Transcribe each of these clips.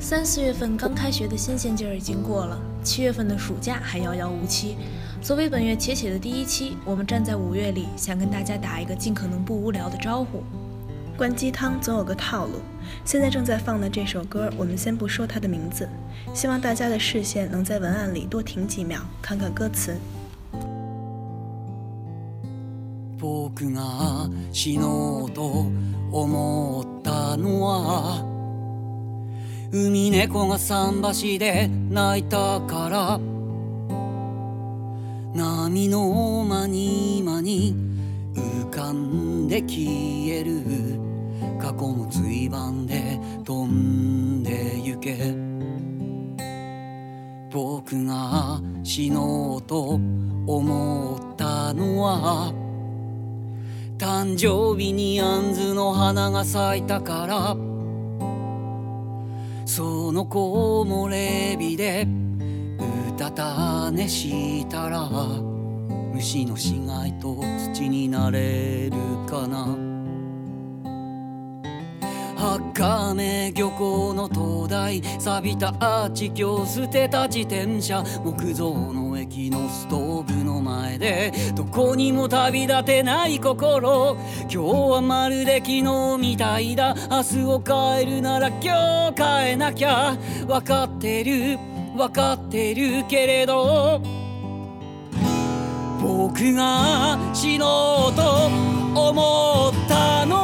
三四月份刚开学的新鲜劲儿已经过了，七月份的暑假还遥遥无期。作为本月且且的第一期，我们站在五月里，想跟大家打一个尽可能不无聊的招呼。灌鸡汤总有个套路，现在正在放的这首歌，我们先不说它的名字，希望大家的视线能在文案里多停几秒，看看歌词。僕が死のうと思ったのは 海猫が桟橋で泣いたから。波の間に間に浮かんで消える。過去の追番で飛んで行け。僕が死のうと思ったのは誕生日に杏の花が咲いたから。その木漏れ日でうたた寝したら虫の死骸と土になれるかな。赤目漁港の灯台錆びたアーチ橋捨てた自転車木造の駅のストーブの前でどこにも旅立てない心今日はまるで昨日みたいだ明日を変えるなら今日変えなきゃ分かってる分かってるけれど僕が死のうと思ったの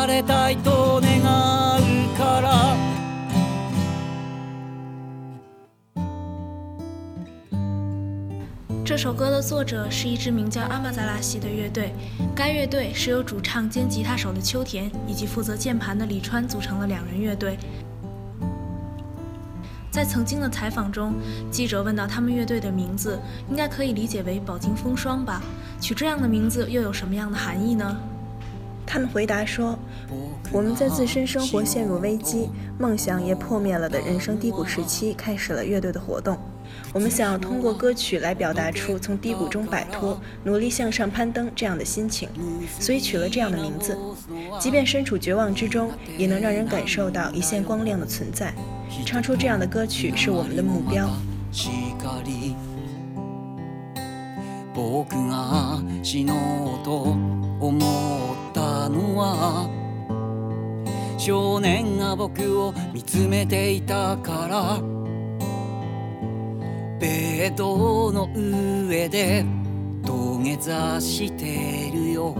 されたいと願うから这首歌的作者是一支名叫阿玛扎拉西的乐队，该乐队是由主唱兼吉他手的秋田以及负责键盘的李川组成的两人乐队。在曾经的采访中，记者问到他们乐队的名字，应该可以理解为“饱经风霜”吧？取这样的名字又有什么样的含义呢？ 他们回答说：“我们在自身生活陷入危机、梦想也破灭了的人生低谷时期，开始了乐队的活动。我们想要通过歌曲来表达出从低谷中摆脱、努力向上攀登这样的心情，所以取了这样的名字。即便身处绝望之中，也能让人感受到一线光亮的存在。唱出这样的歌曲是我们的目标。”僕が死のうと思っ たのは。少年が僕を見つめていたからベッドの上で土下座してるよ。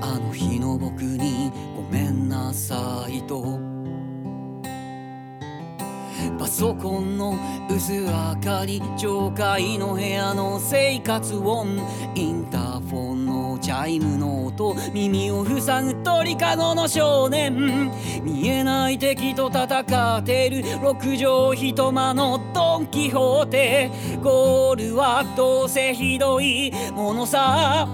あの日の僕にごめんなさいと。パソコンの薄明かり上階の部屋の生活音インターフチャイムの音耳を塞ぐ鳥かごの少年。見えない敵と戦ってる。六畳一間のドン・キホーテ。ゴールはどうせひどいものさ。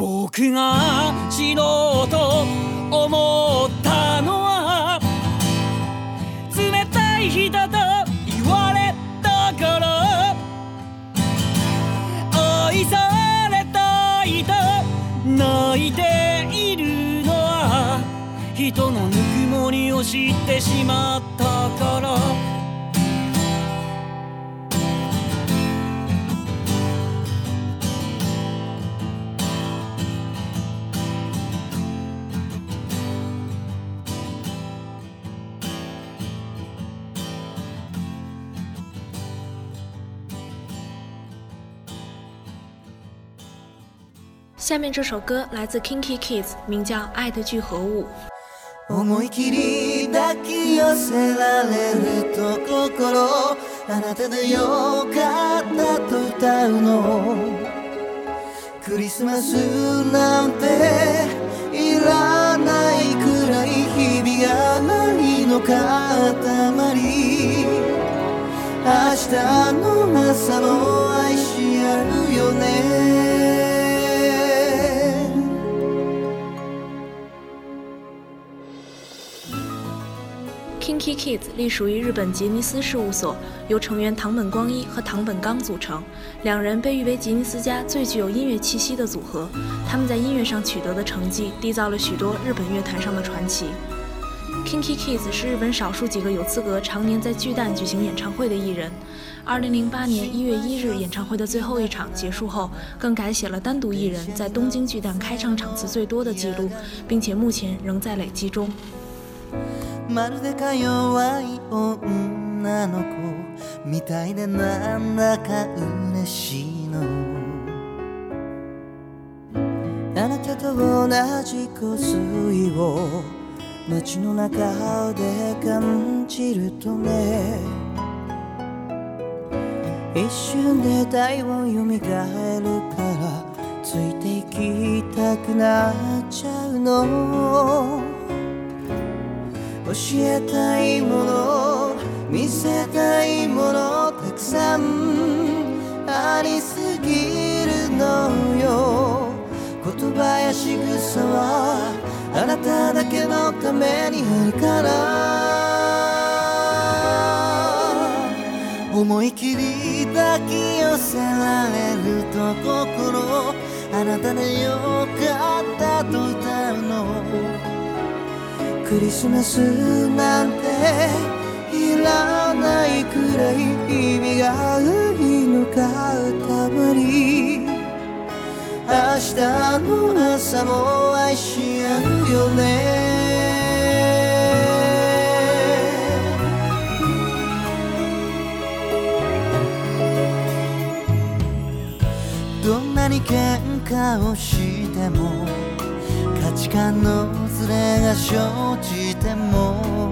僕が死のうと思ったのは冷たい人いているのは人のぬくもりを知ってしまったから。下面这首歌来自 Kinky Kids，名叫《爱的聚合物》。思い切り抱き寄せられると心。あなたでよかったと歌うの。クリスマスなんていらないくらい日々が愛の塊明日の Kids 隶属于日本吉尼斯事务所，由成员唐本光一和唐本刚组成，两人被誉为吉尼斯家最具有音乐气息的组合。他们在音乐上取得的成绩，缔造了许多日本乐坛上的传奇。Kinky Kids 是日本少数几个有资格常年在巨蛋举行演唱会的艺人。2008年1月1日演唱会的最后一场结束后，更改写了单独艺人在东京巨蛋开唱场次最多的记录，并且目前仍在累积中。まるでか弱い女の子みたいでなんだか嬉しいの。あなたと同じ香水を街の中で感じるとね。一瞬で体温蘇るからついていきたくなっちゃうの。教えたいもの見せたいものたくさんありすぎるのよ言葉や仕草はあなただけのためにあるから思い切り抱き寄せられると心あなたでよかったと歌うのクリスマスなんていらないくらい意味がいいのかたまり明日の朝も愛し合うよね。どんなに喧嘩をしても価値観のズレが生じても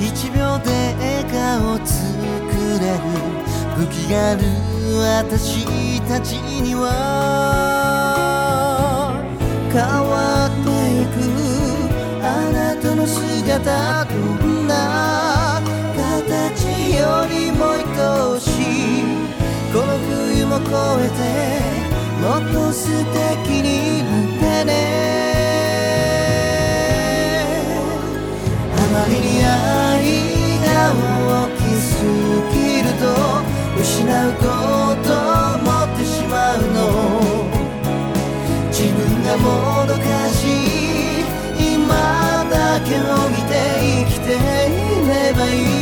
1秒で笑顔作れる。武器がある私たちには変わっていく。あなたの姿どんな形よりも愛しい。この冬も越えてもっと素敵になってね。あまりに愛が大きすぎると失うこと思ってしまうの。自分がもどかしい今だけを見て生きていればいい。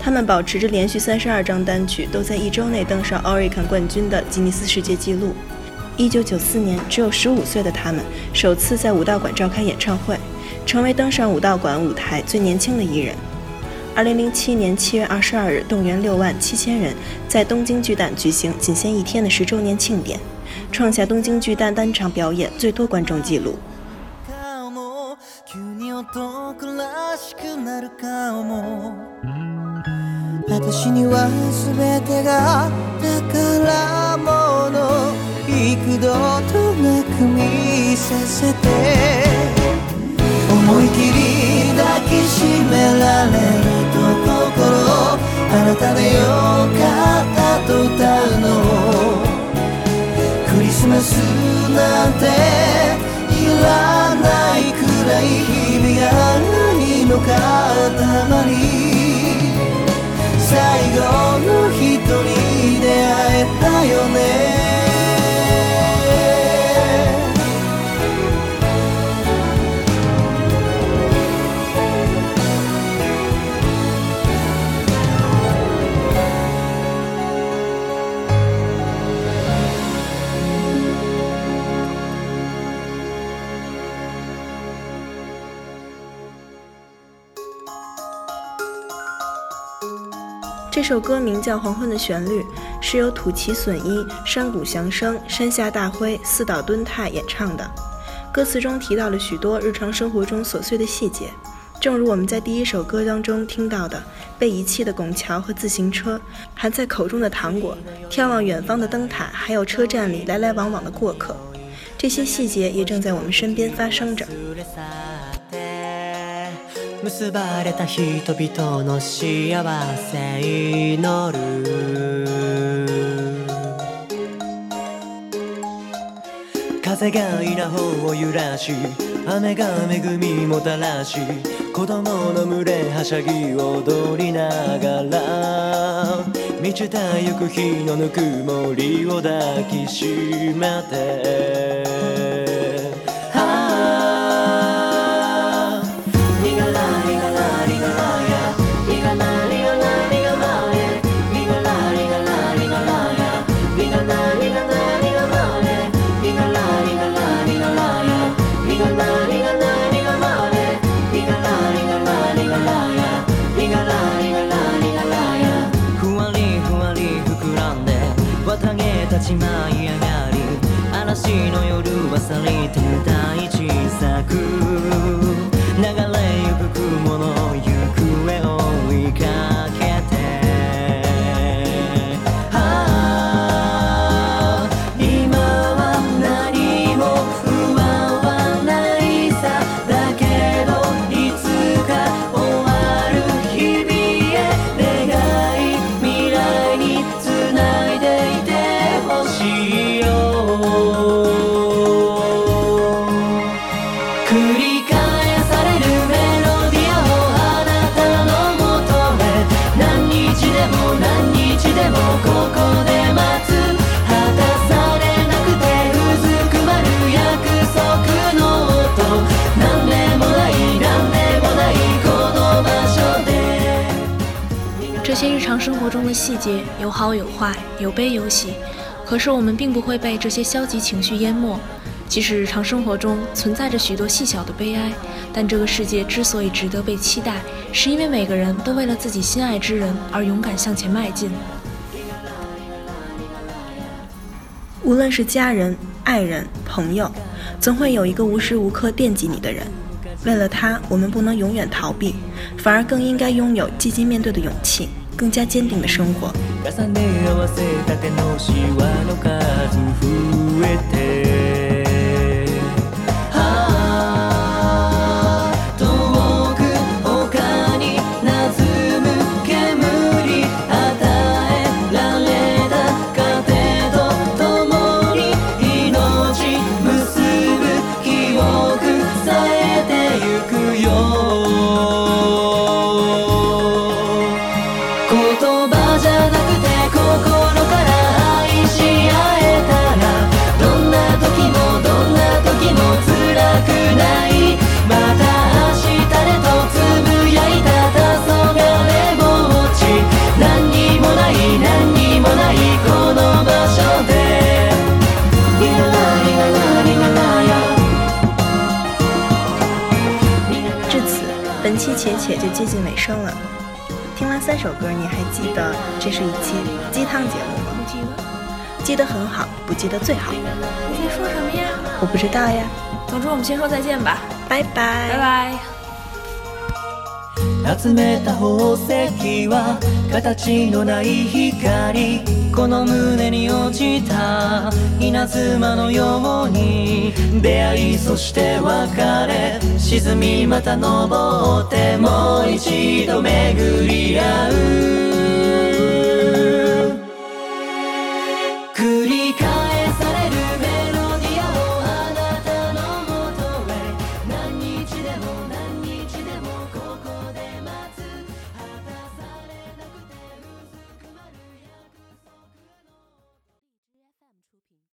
他们保持着连续三十二张单曲都在一周内登上 Oricon 冠军的吉尼斯世界纪录。一九九四年，只有十五岁的他们首次在武道馆召开演唱会，成为登上武道馆舞台最年轻的艺人。二零零七年七月二十二日，动员六万七千人在东京巨蛋举行仅限一天的十周年庆典。创下东京巨蛋单场表演最多观众纪录。男らしくなる顔も私には全てが宝物幾度となく見させて。思い切り抱きしめられると心あなたでよかったと歌うのクリスマスなんていらないくらい。最後の一人に出会えたよね。这首歌名叫《黄昏的旋律》，是由土岐隼一、山谷祥生、山下大辉、四岛敦太演唱的。歌词中提到了许多日常生活中琐碎的细节，正如我们在第一首歌当中听到的被遗弃的拱桥和自行车，含在口中的糖果，眺望远方的灯塔，还有车站里来来往往的过客，这些细节也正在我们身边发生着。結ばれた人々の幸せ祈る。風が稲穂を揺らし雨が恵みもたらし子供の群れはしゃぎ踊りながら満ちたゆく日のぬくもりを抱きしめての夜は去りて大小さく日常生活中的细节有好有坏，有悲有喜，可是我们并不会被这些消极情绪淹没。即使日常生活中存在着许多细小的悲哀，但这个世界之所以值得被期待，是因为每个人都为了自己心爱之人而勇敢向前迈进。无论是家人、爱人、朋友，总会有一个无时无刻惦记你的人。为了他，我们不能永远逃避，反而更应该拥有积极面对的勇气，更加坚定的生活。就接近尾声了。听完三首歌，你还记得这是一期鸡汤节目吗？不记得，记得很好，不记得最好。你在说什么呀？我不知道呀。总之，我们先说再见吧，拜拜。拜拜。集めた宝石は形のない光。この胸に落ちた。稲妻のように。出会いそして別れ。沈みまた登って。もう一度巡り合う。